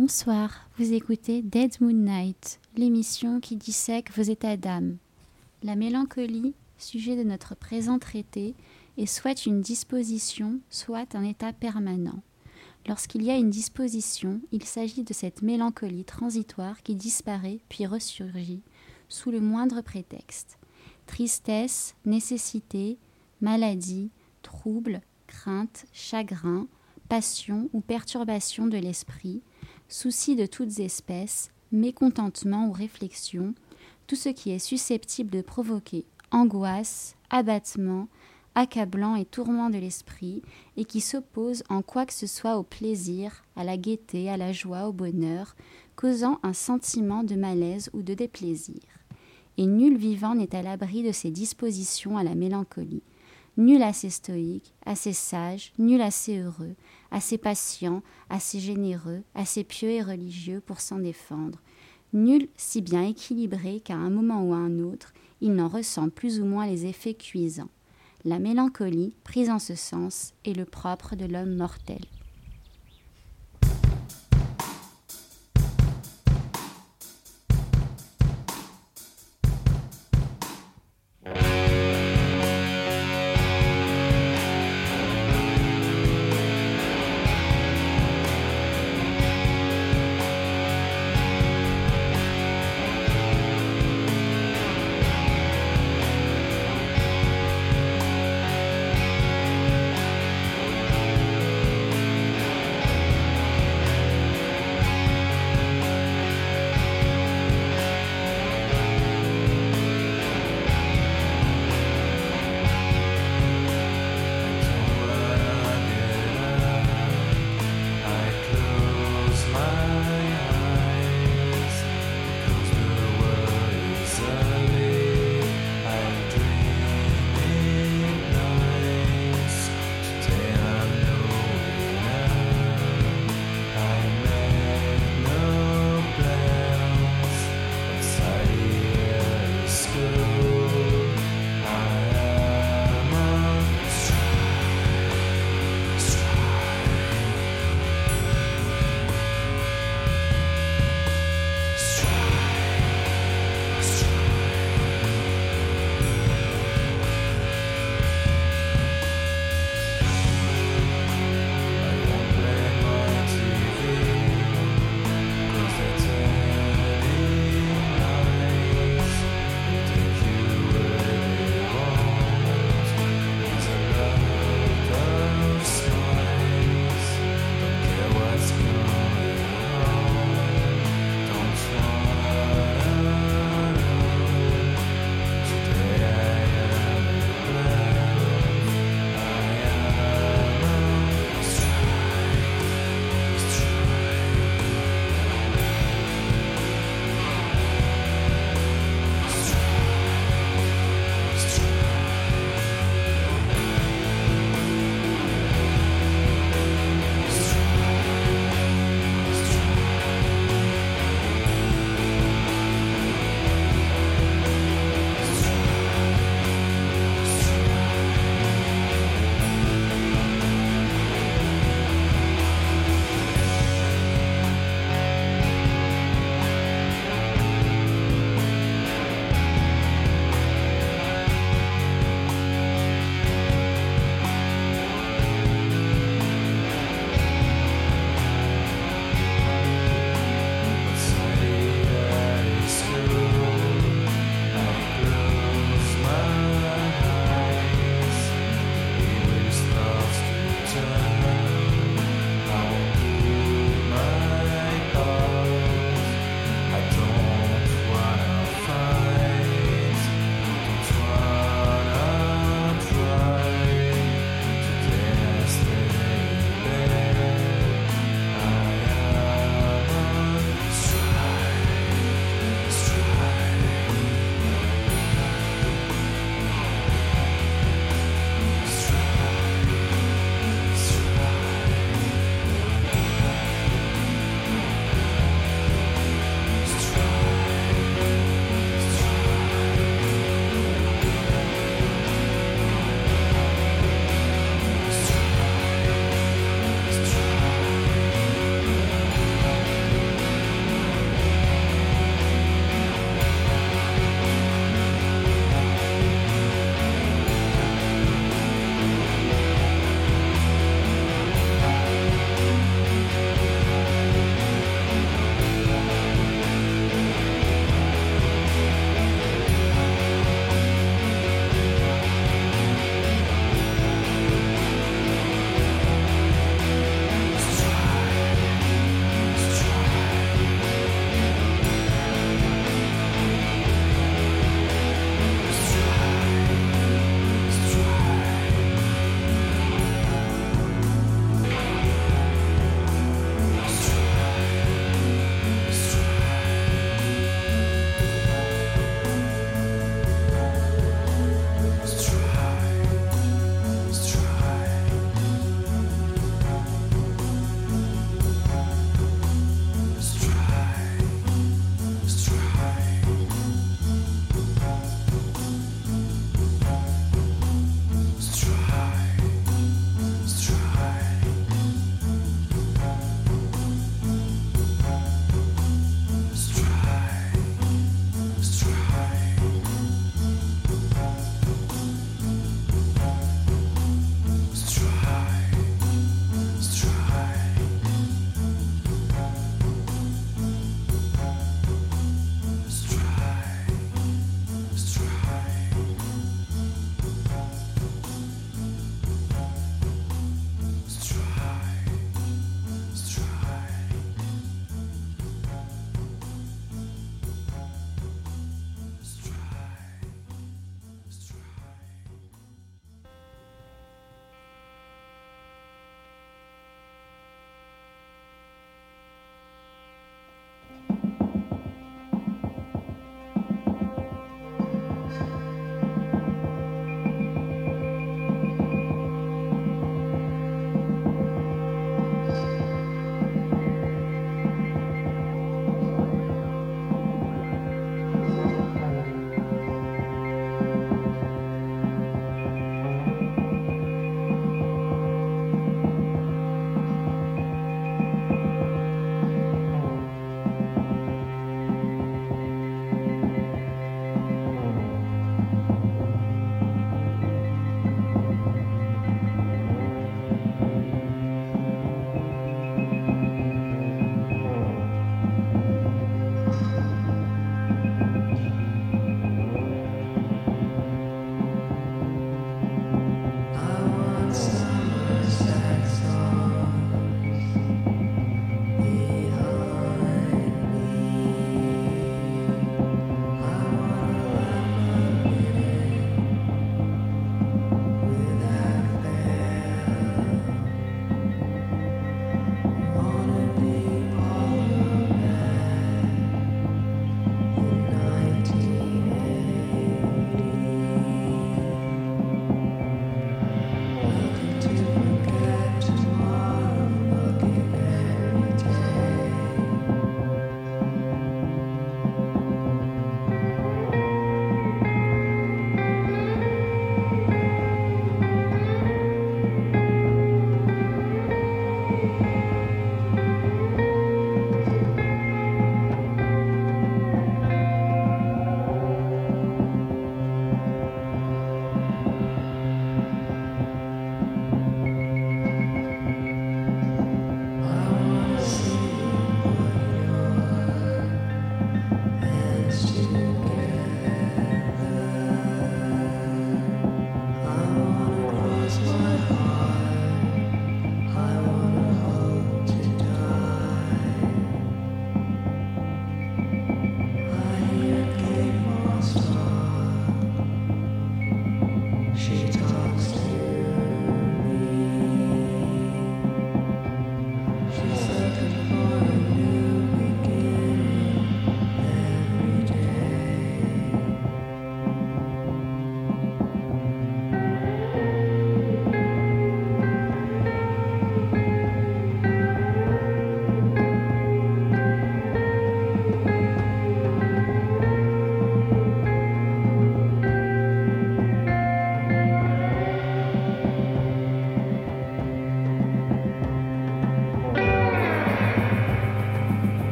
Bonsoir, vous écoutez Dead Moon Night, l'émission qui dissèque vos états d'âme. La mélancolie, sujet de notre présent traité, est soit une disposition, soit un état permanent. Lorsqu'il y a une disposition, il s'agit de cette mélancolie transitoire qui disparaît puis ressurgit sous le moindre prétexte. Tristesse, nécessité, maladie, trouble, crainte, chagrin, passion ou perturbation de l'esprit, souci de toutes espèces, mécontentement ou réflexion, tout ce qui est susceptible de provoquer angoisse, abattement, accablant et tourment de l'esprit, et qui s'oppose en quoi que ce soit au plaisir, à la gaieté, à la joie, au bonheur, causant un sentiment de malaise ou de déplaisir. Et nul vivant n'est à l'abri de ces dispositions à la mélancolie, nul assez stoïque, assez sage, nul assez heureux, assez patient, assez généreux, assez pieux et religieux pour s'en défendre, nul si bien équilibré qu'à un moment ou à un autre, il n'en ressent plus ou moins les effets cuisants. La mélancolie, prise en ce sens, est le propre de l'homme mortel.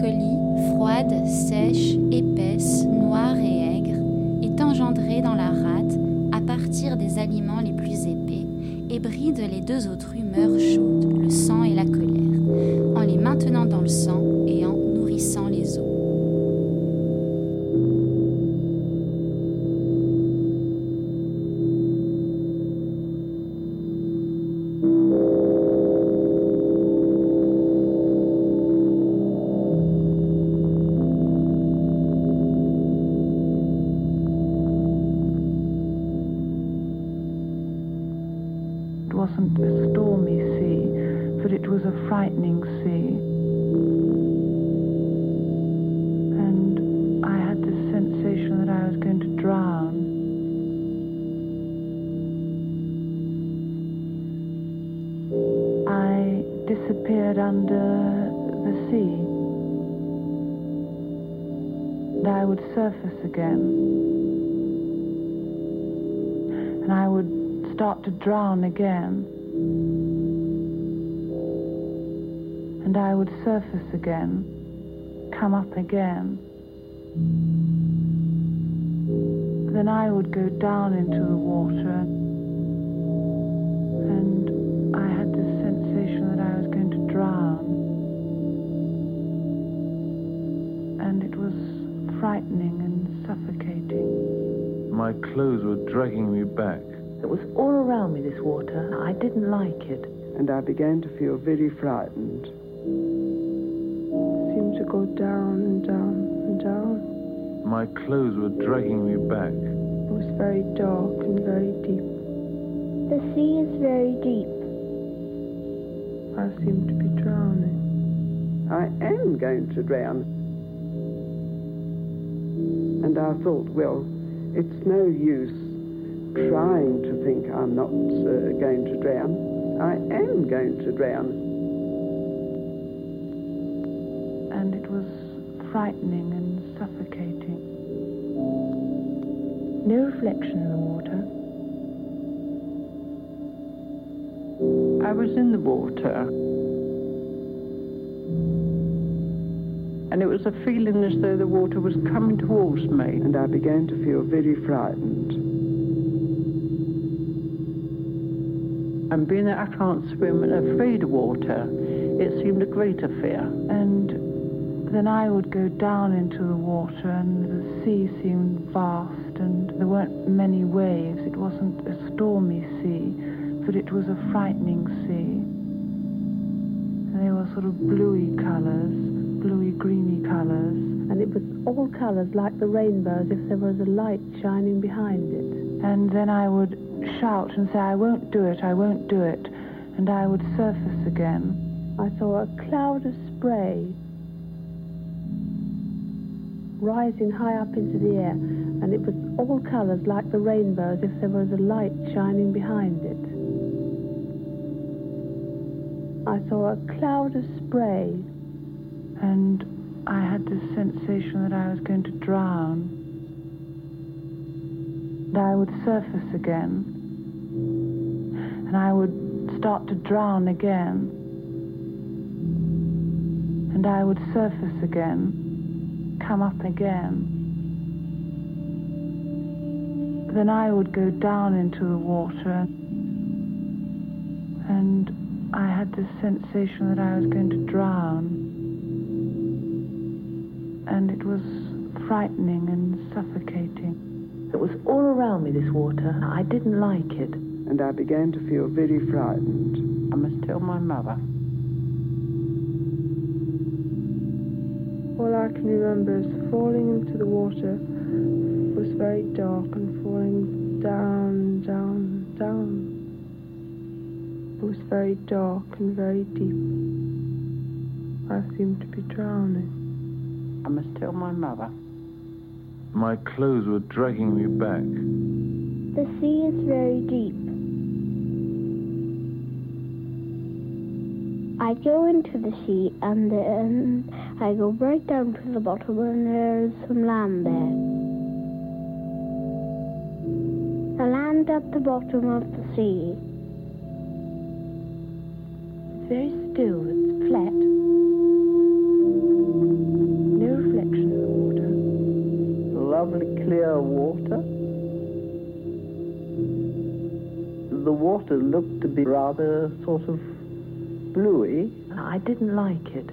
Mélancolie, froide, sèche, épaisse, noire et aigre, est engendrée dans la rate à partir des aliments les plus épais et bride les deux autres humeurs chaudes, le sang et la colère, drown again. And I would surface again, come up again. Then I would go down into the water, and I had this sensation that I was going to drown. And it was frightening and suffocating. My clothes were dragging me back. It was all around me, this water. I didn't like it. and I began to feel very frightened. It Seemed to go down and down and down. My clothes were dragging me back. It was very dark and very deep. The sea is very deep. I seemed to be drowning. I am going to drown. And I thought, well, it's no use trying to think I'm not uh, going to drown. I am going to drown. And it was frightening and suffocating. No reflection in the water. I was in the water. And it was a feeling as though the water was coming towards me. And I began to feel very frightened. And being that I can't swim and afraid of water, it seemed a greater fear. And then I would go down into the water, and the sea seemed vast, and there weren't many waves. It wasn't a stormy sea, but it was a frightening sea. And they were sort of bluey colours, bluey greeny colours. And it it was all colours like the rainbow, as if there was a light shining behind it. And then I would shout and say, I won't do it, I won't do it. And I would surface again. I saw a cloud of spray rising high up into the air, and it was all colours like the rainbow, as if there was a light shining behind it. I saw a cloud of spray. And I had this sensation that I was going to drown. And I would surface again. And I would start to drown again. And I would surface again, come up again. Then I would go down into the water. And I had this sensation that I was going to drown and it was frightening and suffocating. It was all around me, this water. I didn't like it. And I began to feel very frightened. I must tell my mother. All I can remember is falling into the water It was very dark and falling down, down, down. It was very dark and very deep. I seemed to be drowning. I must tell my mother. My clothes were dragging me back. The sea is very deep. I go into the sea and then I go right down to the bottom and there's some land there. The land at the bottom of the sea. It's very still, it's flat. No reflection in the water. Lovely clear water. The water looked to be rather sort of bluey. I didn't like it.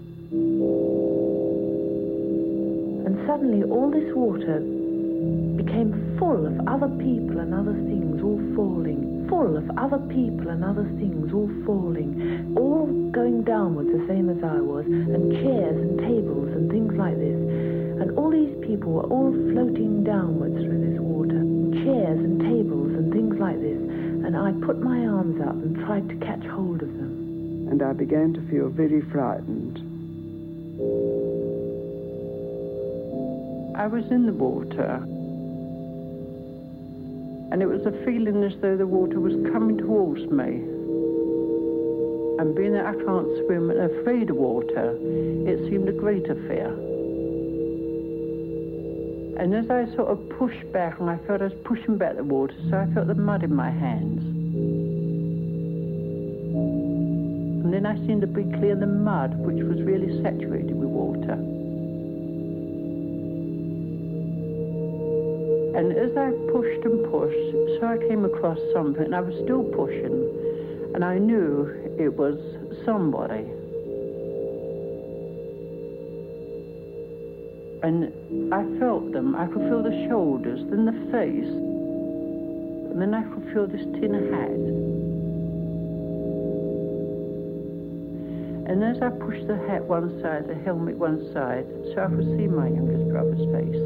And suddenly all this water became full of other people and other things all falling. Full of other people and other things all falling. All going downwards the same as I was. And chairs and tables and things like this. And all these people were all floating downwards through this water. Chairs and tables and things like this. And I put my arms up and tried to catch hold of them. And I began to feel very frightened. I was in the water. And it was a feeling as though the water was coming towards me. And being that I can't swim and afraid of water, it seemed a greater fear. And as I sort of pushed back, and I felt I was pushing back the water, so I felt the mud in my hands. Then I seemed to be clear the mud, which was really saturated with water. And as I pushed and pushed, so I came across something, and I was still pushing, and I knew it was somebody. And I felt them. I could feel the shoulders, then the face, and then I could feel this tin hat. And as I pushed the hat one side, the helmet one side, so I could see my youngest brother's face.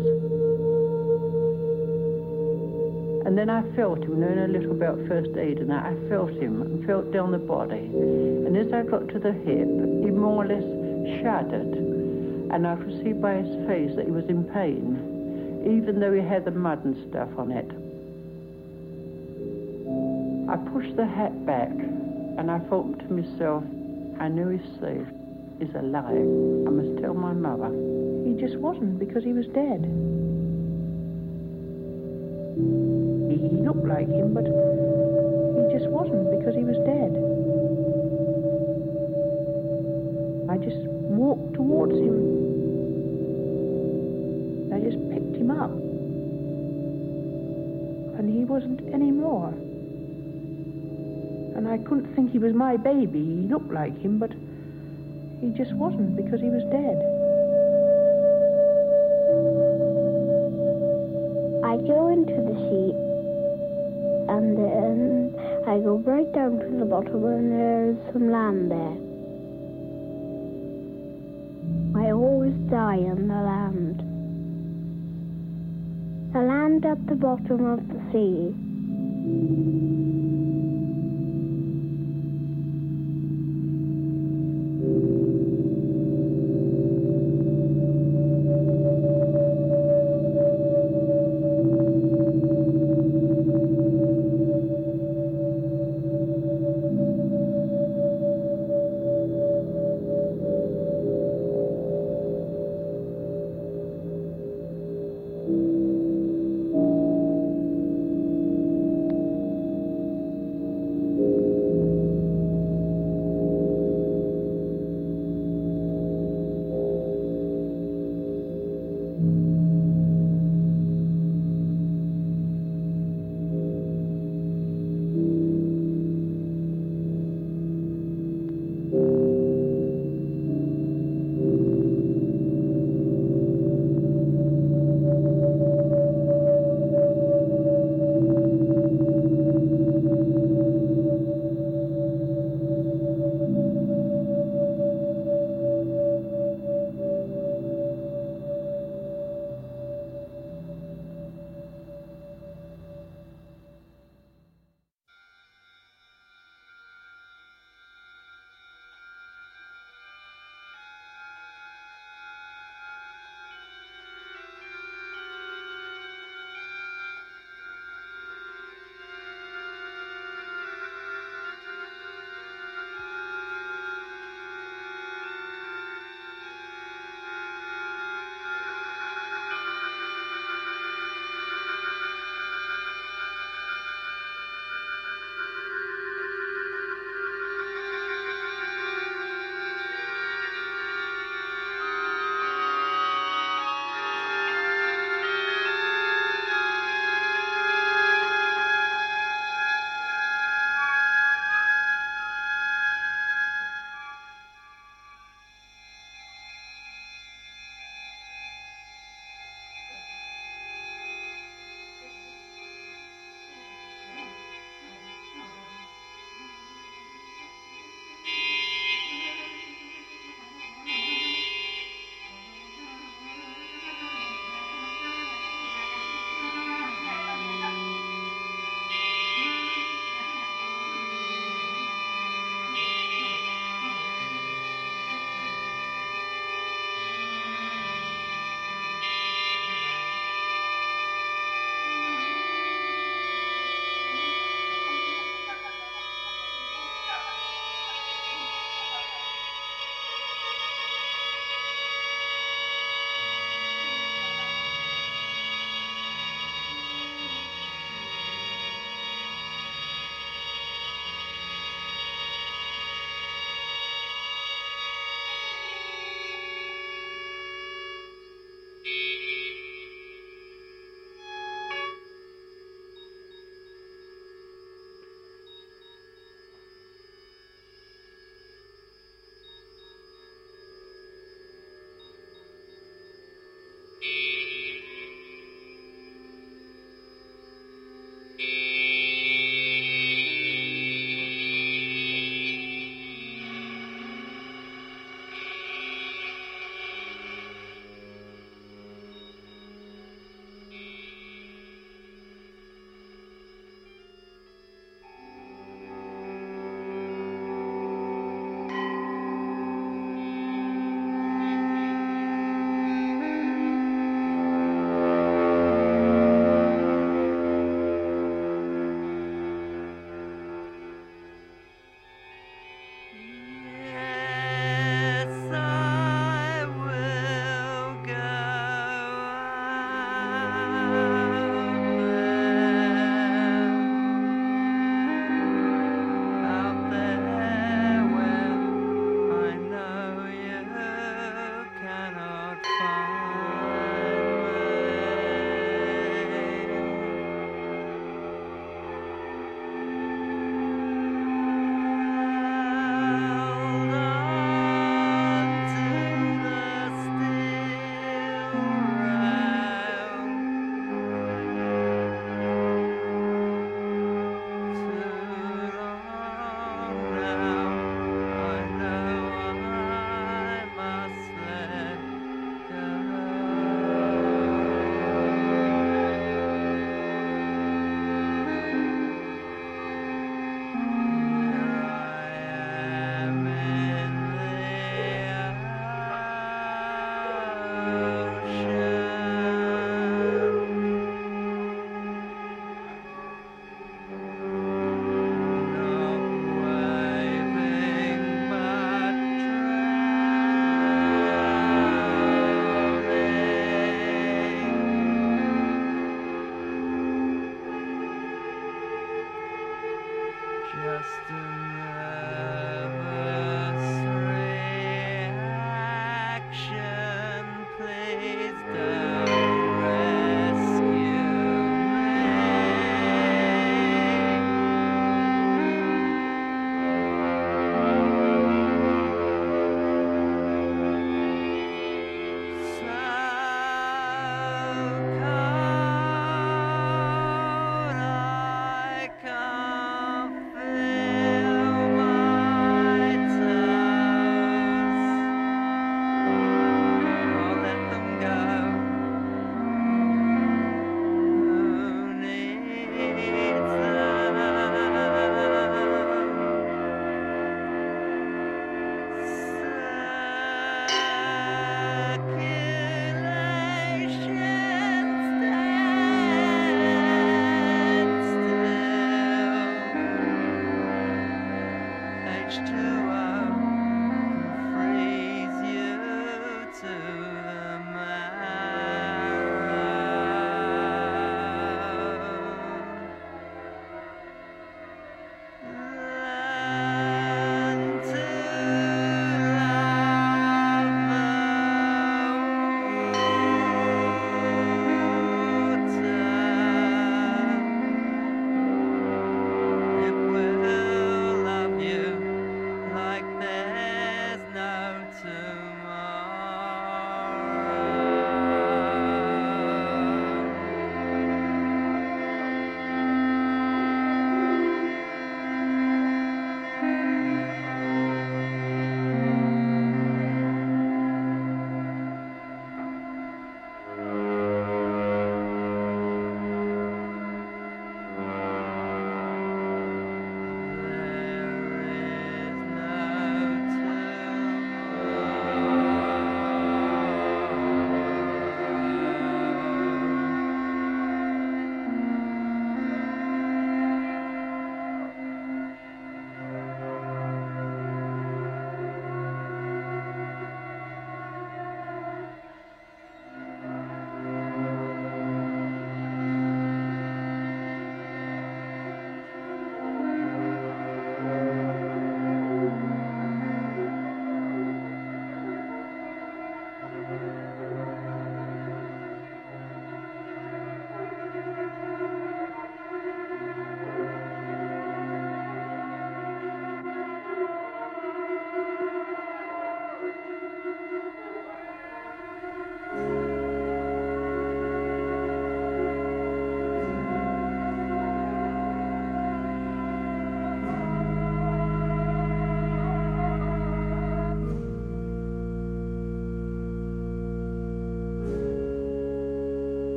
And then I felt him, knowing a little about first aid and that, I felt him and felt down the body. And as I got to the hip, he more or less shuddered. And I could see by his face that he was in pain, even though he had the mud and stuff on it. I pushed the hat back and I thought to myself, I know he's safe. He's alive. I must tell my mother. He just wasn't because he was dead. He looked like him, but he just wasn't because he was dead. I just walked towards him. I just picked him up. And he wasn't anymore. I couldn't think he was my baby. He looked like him, but he just wasn't because he was dead. I go into the sea and then I go right down to the bottom and there's some land there. I always die on the land. The land at the bottom of the sea.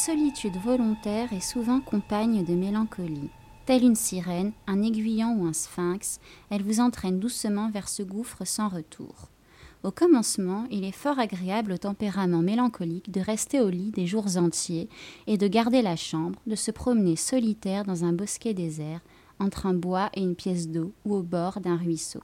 Solitude volontaire est souvent compagne de mélancolie. Telle une sirène, un aiguillon ou un sphinx, elle vous entraîne doucement vers ce gouffre sans retour. Au commencement, il est fort agréable au tempérament mélancolique de rester au lit des jours entiers et de garder la chambre, de se promener solitaire dans un bosquet désert, entre un bois et une pièce d'eau ou au bord d'un ruisseau.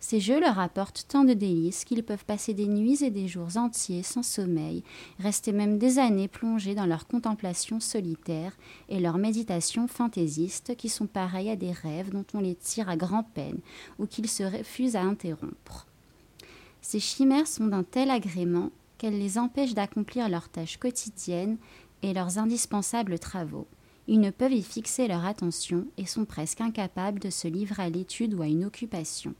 Ces jeux leur apportent tant de délices qu'ils peuvent passer des nuits et des jours entiers sans sommeil, rester même des années plongés dans leur contemplation solitaire et leurs méditations fantaisistes qui sont pareilles à des rêves dont on les tire à grand-peine ou qu'ils se refusent à interrompre. Ces chimères sont d'un tel agrément qu'elles les empêchent d'accomplir leurs tâches quotidiennes et leurs indispensables travaux. Ils ne peuvent y fixer leur attention et sont presque incapables de se livrer à l'étude ou à une occupation.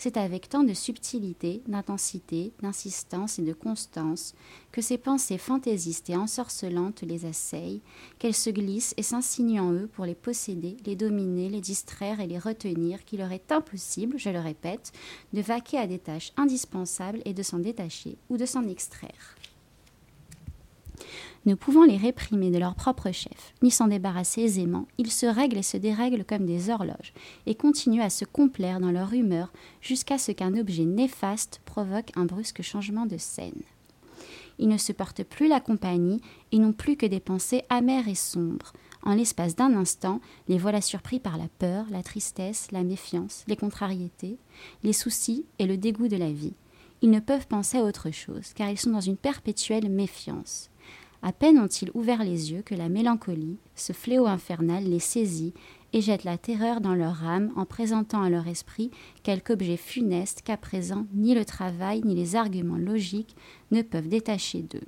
C'est avec tant de subtilité, d'intensité, d'insistance et de constance que ces pensées fantaisistes et ensorcelantes les assaillent, qu'elles se glissent et s'insinuent en eux pour les posséder, les dominer, les distraire et les retenir, qu'il leur est impossible, je le répète, de vaquer à des tâches indispensables et de s'en détacher ou de s'en extraire ne pouvant les réprimer de leur propre chef, ni s'en débarrasser aisément, ils se règlent et se dérèglent comme des horloges, et continuent à se complaire dans leur humeur jusqu'à ce qu'un objet néfaste provoque un brusque changement de scène. Ils ne se portent plus la compagnie et n'ont plus que des pensées amères et sombres. En l'espace d'un instant, les voilà surpris par la peur, la tristesse, la méfiance, les contrariétés, les soucis et le dégoût de la vie. Ils ne peuvent penser à autre chose, car ils sont dans une perpétuelle méfiance. À peine ont-ils ouvert les yeux que la mélancolie, ce fléau infernal, les saisit et jette la terreur dans leur âme en présentant à leur esprit quelque objet funeste qu'à présent ni le travail ni les arguments logiques ne peuvent détacher d'eux.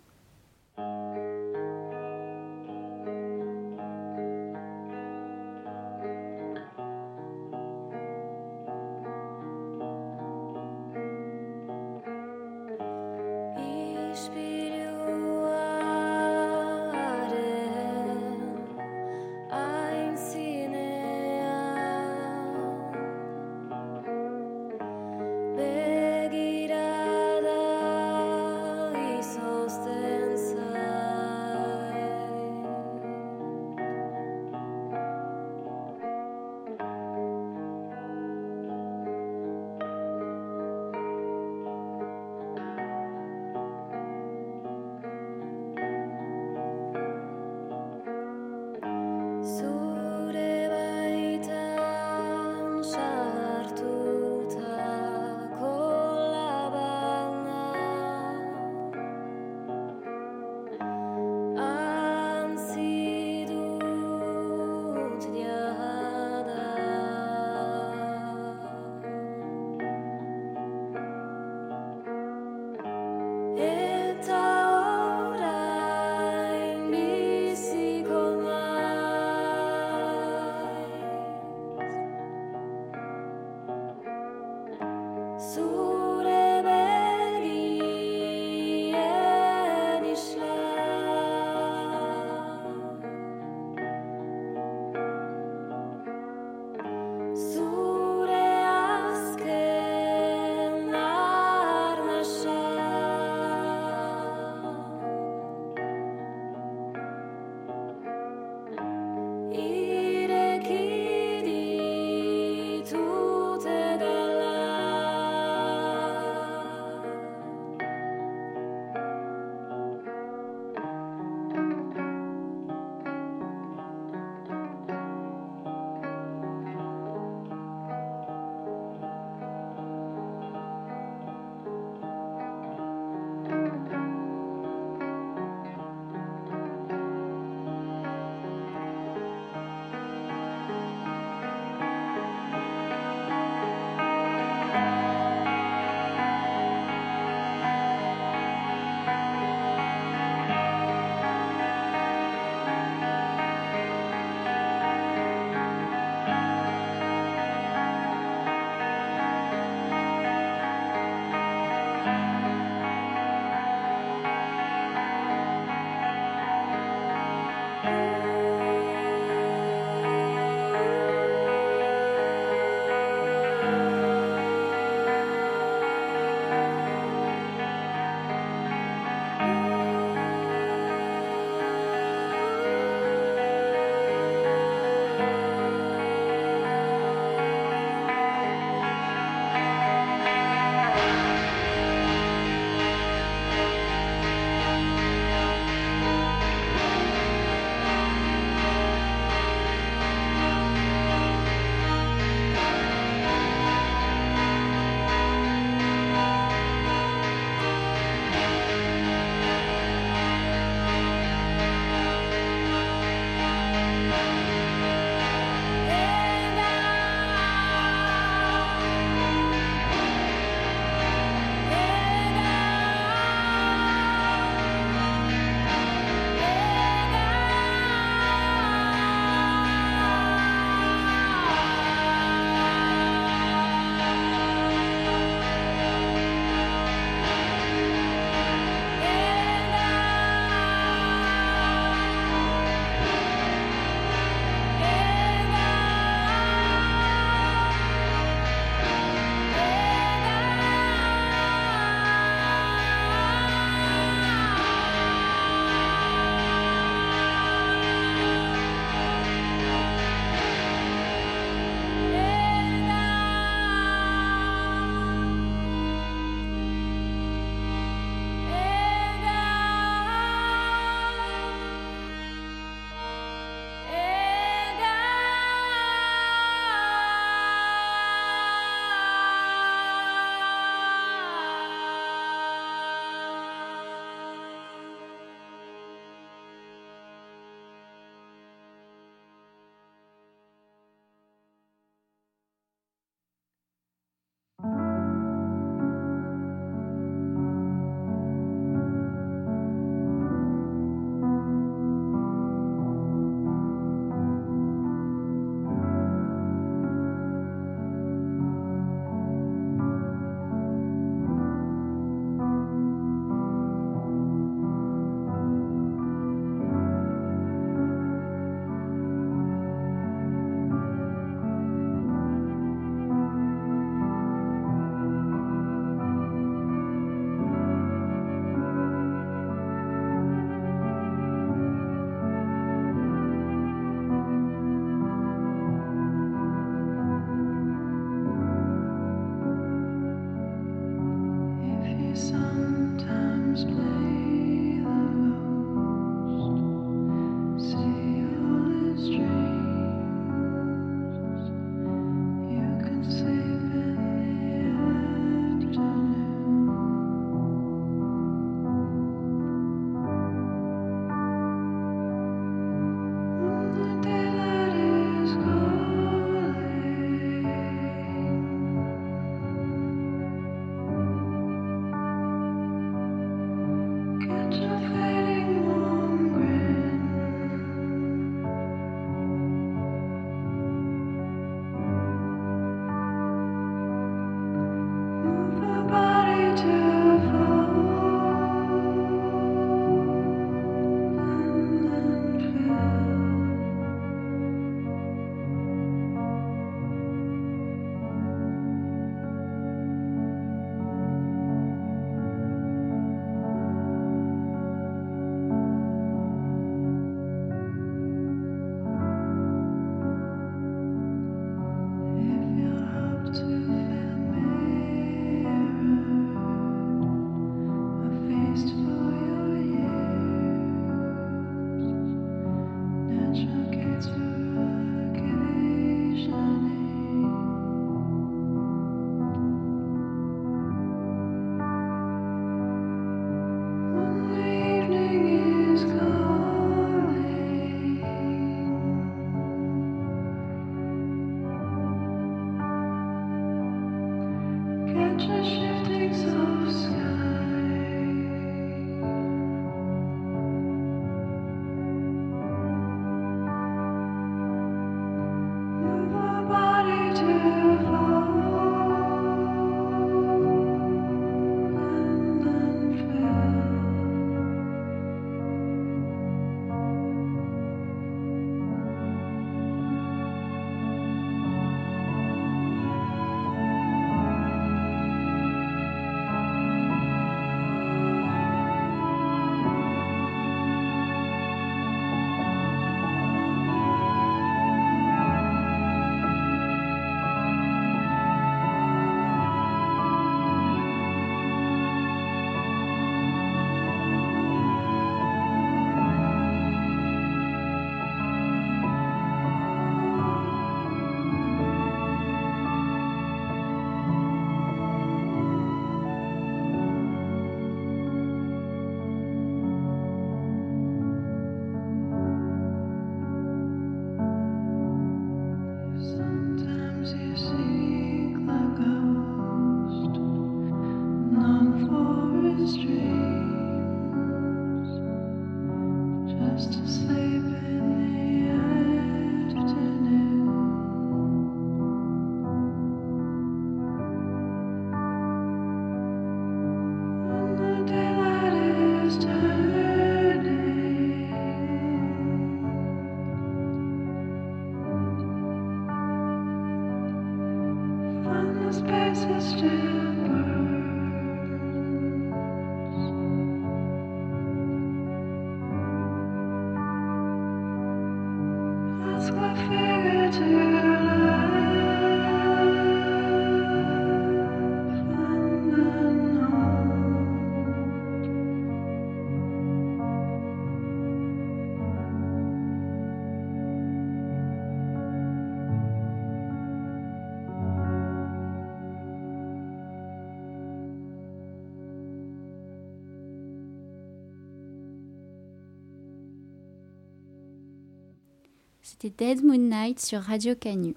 C'était Dead Moon Night sur Radio Canu.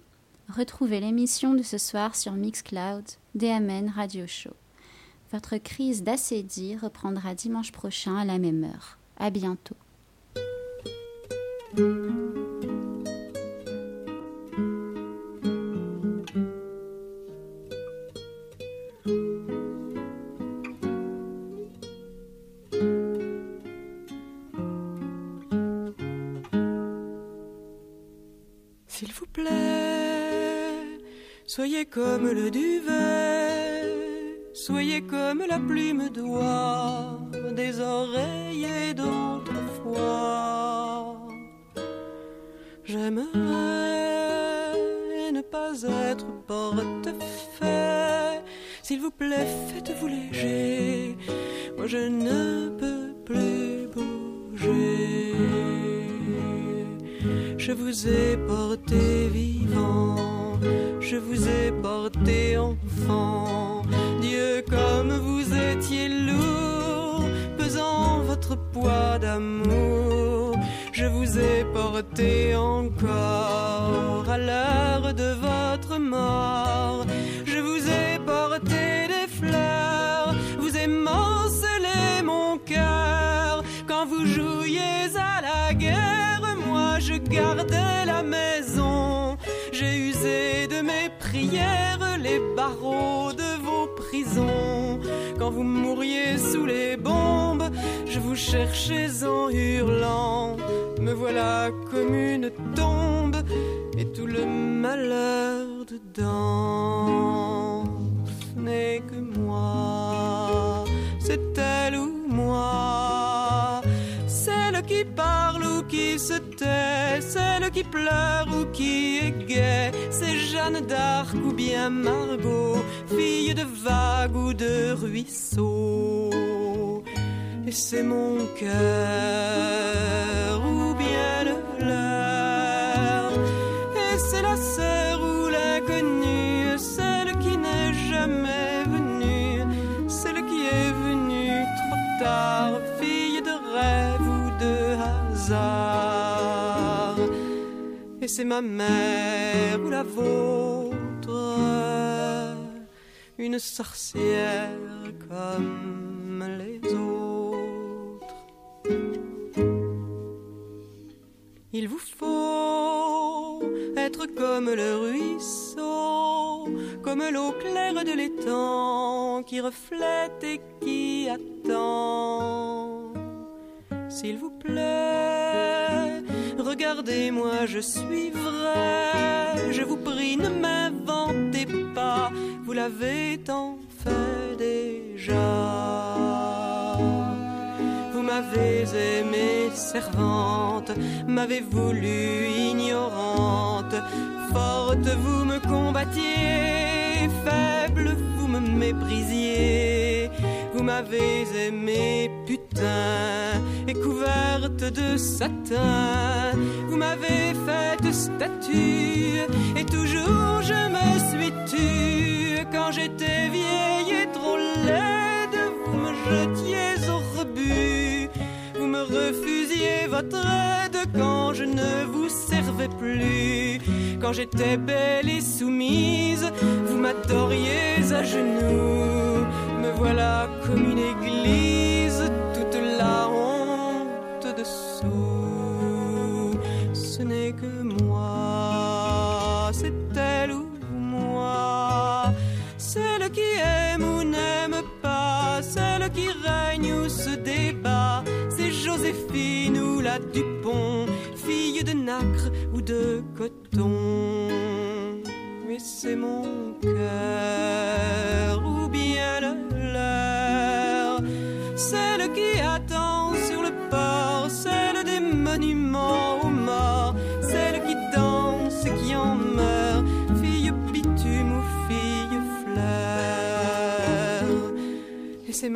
Retrouvez l'émission de ce soir sur Mixcloud, DMN Radio Show. Votre crise d'acédie reprendra dimanche prochain à la même heure. À bientôt. S'il vous plaît, soyez comme le duvet, soyez comme la plume d'oie des oreillers d'autrefois. J'aimerais ne pas être porte-fait. S'il vous plaît, faites-vous léger. Moi, je ne peux plus bouger. Je vous ai porté vivant, je vous ai porté enfant. Dieu, comme vous étiez lourd, pesant votre poids d'amour. Je vous ai porté encore à l'heure de votre mort. Barreaux de vos prisons. Quand vous mouriez sous les bombes, je vous cherchais en hurlant. Me voilà comme une tombe et tout le malheur dedans. N'est que moi, c'est elle ou moi. Celle qui parle qui se tait, celle qui pleure ou qui est gaie, c'est Jeanne d'Arc ou bien Margot, fille de vague ou de ruisseau. Et c'est mon cœur c'est ma mère ou la vôtre, une sorcière comme les autres. Il vous faut être comme le ruisseau, comme l'eau claire de l'étang qui reflète et qui attend. S'il vous plaît, regardez-moi, je suis vrai. Je vous prie, ne m'inventez pas, vous l'avez tant fait déjà. Vous m'avez aimée servante, m'avez voulu ignorante. Forte, vous me combattiez, faible, vous me méprisiez. Vous m'avez aimé putain et couverte de satin. Vous m'avez faite statue et toujours je me suis tue. Quand j'étais vieille et trop laide, vous me jetiez au rebut. Vous me refusiez votre aide quand je ne vous servais plus. Quand j'étais belle et soumise, vous m'adoriez à genoux. Voilà comme une église, toute la honte dessous. Ce n'est que moi, c'est elle ou moi. Celle qui aime ou n'aime pas, celle qui règne ou se débat. C'est Joséphine ou la Dupont, fille de nacre ou de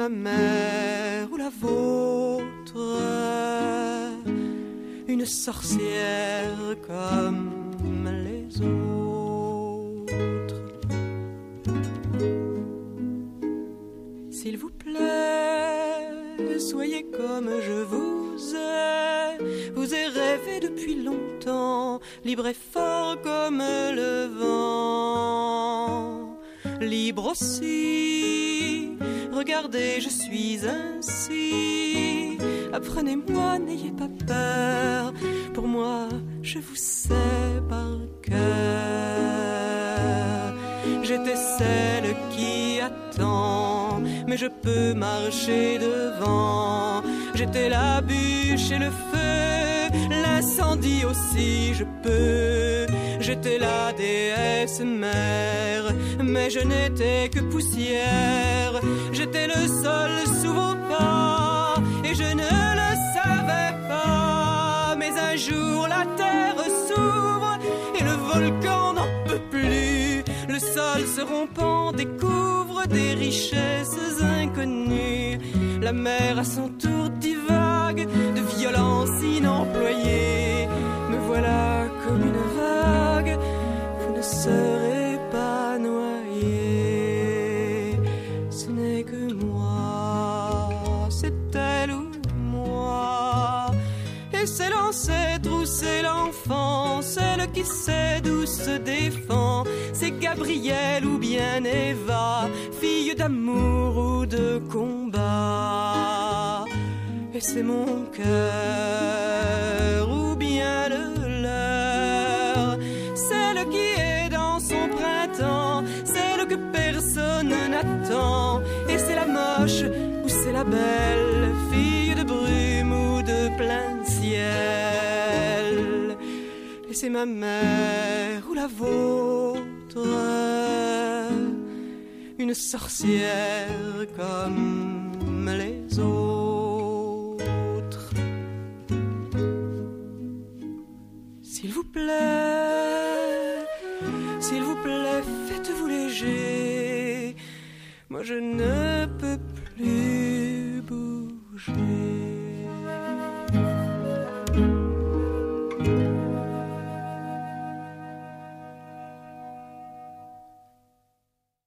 mère ou la vôtre, une sorcière comme les autres. S'il vous plaît, soyez comme je vous ai, vous ai rêvé depuis longtemps, libre et fort comme le vent, libre aussi. Regardez, je suis ainsi. Apprenez-moi, n'ayez pas peur. Pour moi, je vous sais par cœur. J'étais celle qui attend, mais je peux marcher devant. J'étais la bûche et le feu, l'incendie aussi, je peux. J'étais la déesse mère, mais je n'étais que poussière. J'étais le sol sous vos pas, et je ne le savais pas. Mais un jour la terre s'ouvre, et le volcan n'en peut plus. Le sol se rompant découvre des richesses inconnues. La mer à son tour divague de violence inemployée. Me voilà comme une vague, serez pas noyé. Ce n'est que moi, c'est elle ou moi. Et c'est l'ancêtre ou c'est l'enfant, celle qui sait d'où se défend. C'est Gabrielle ou bien Eva, fille d'amour ou de combat. Et c'est mon cœur ou bien le leur, celle qui Et c'est la moche ou c'est la belle, fille de brume ou de plein ciel. Et c'est ma mère ou la vôtre, une sorcière comme les autres. S'il vous plaît, s'il vous plaît, faites-vous léger. Moi je ne peux plus bouger.